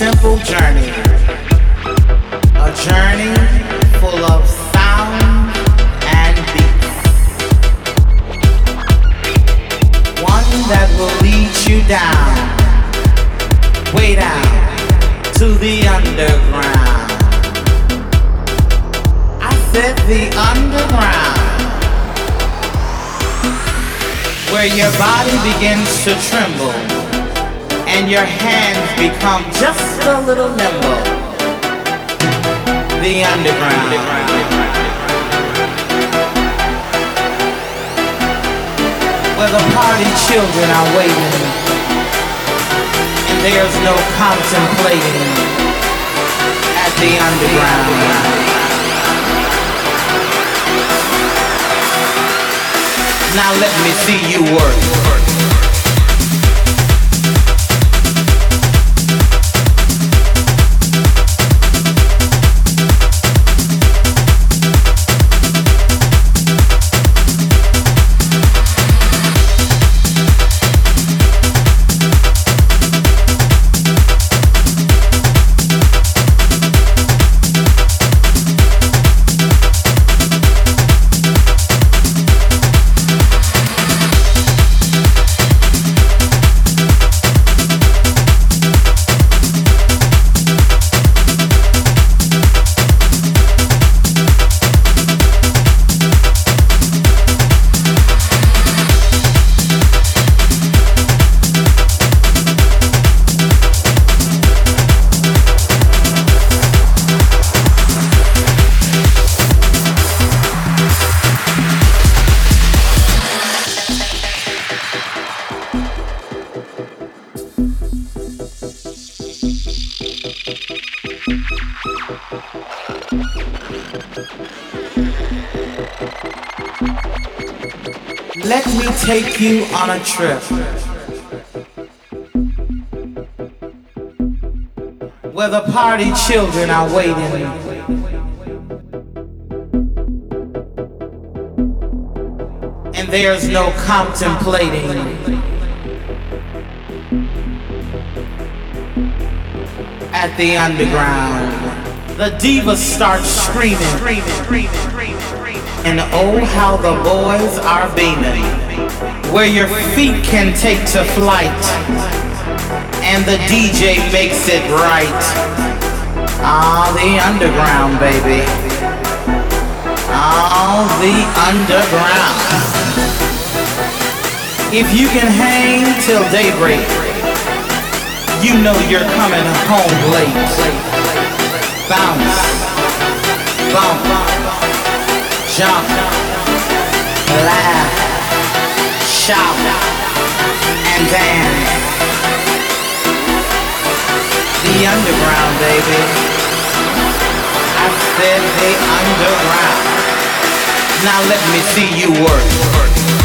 simple journey. A journey full of sound and beats. One that will lead you down, way down to the underground. I said the underground where your body begins to tremble and your hands become just a little nimble. The underground. Where the party children are waiting and there's no contemplating at the underground. Now let me see you work. Take you on a trip. Where the party children are waiting. And there's no contemplating. At the underground, the divas start screaming. And oh, how the boys are beaming. Where your feet can take to flight. And the DJ makes it right. Ah, the underground, baby. Ah, the underground. If you can hang till daybreak, you know you're coming home late. Bounce, bump jump, laugh, shout, and dance. The underground, baby. I said the underground. Now let me see you work.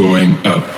Going up.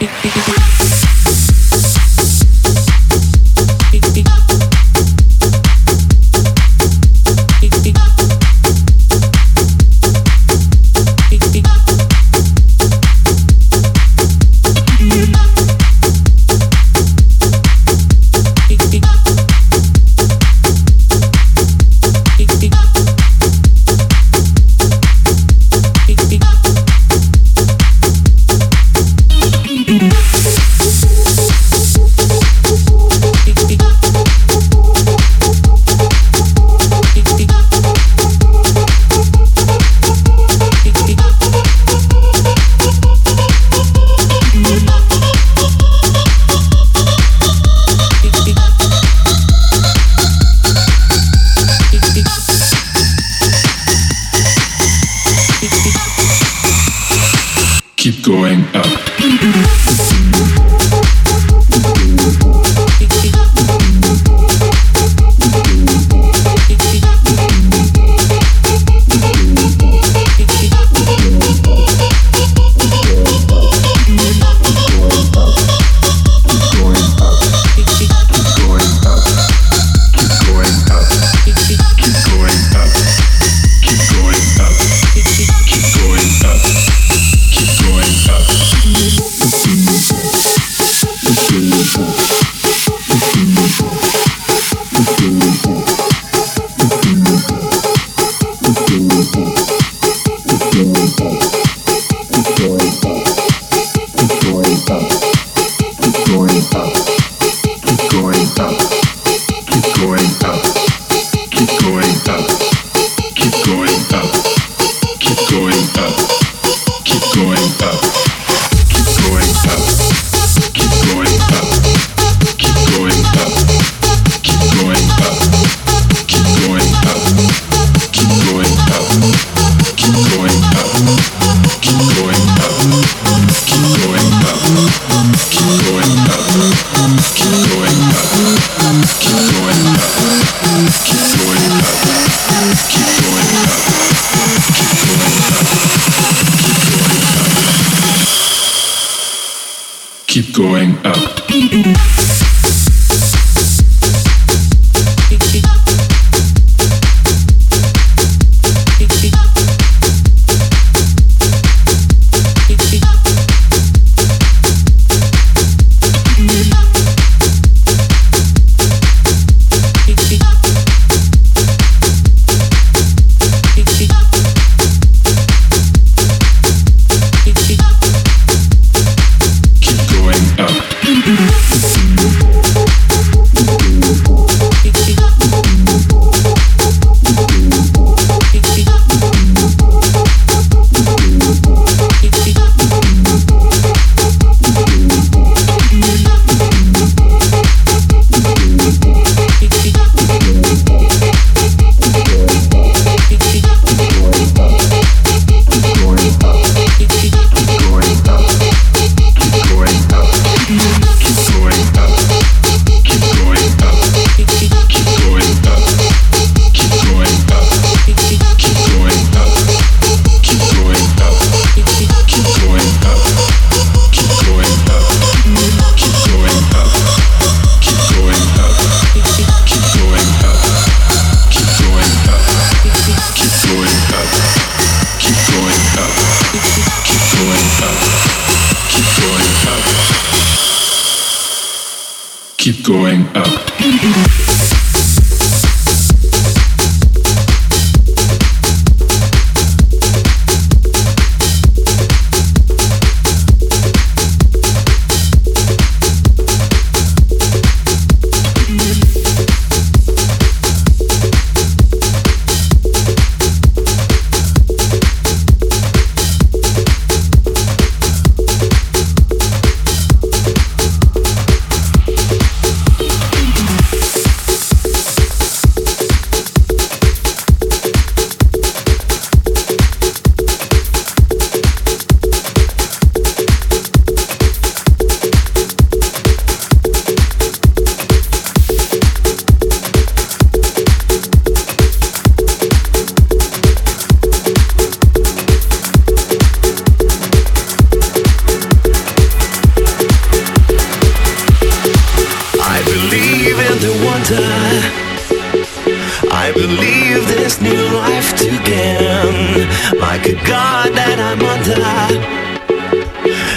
Left again, like a god that I'm under.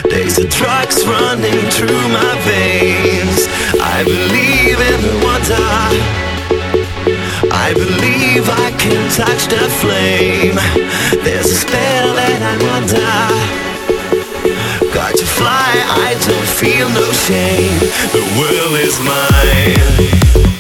Days of drugs running through my veins. I believe in the wonder. I believe I can touch the flame. There's a spell that I'm under. Got to fly, I don't feel no shame. The world is mine.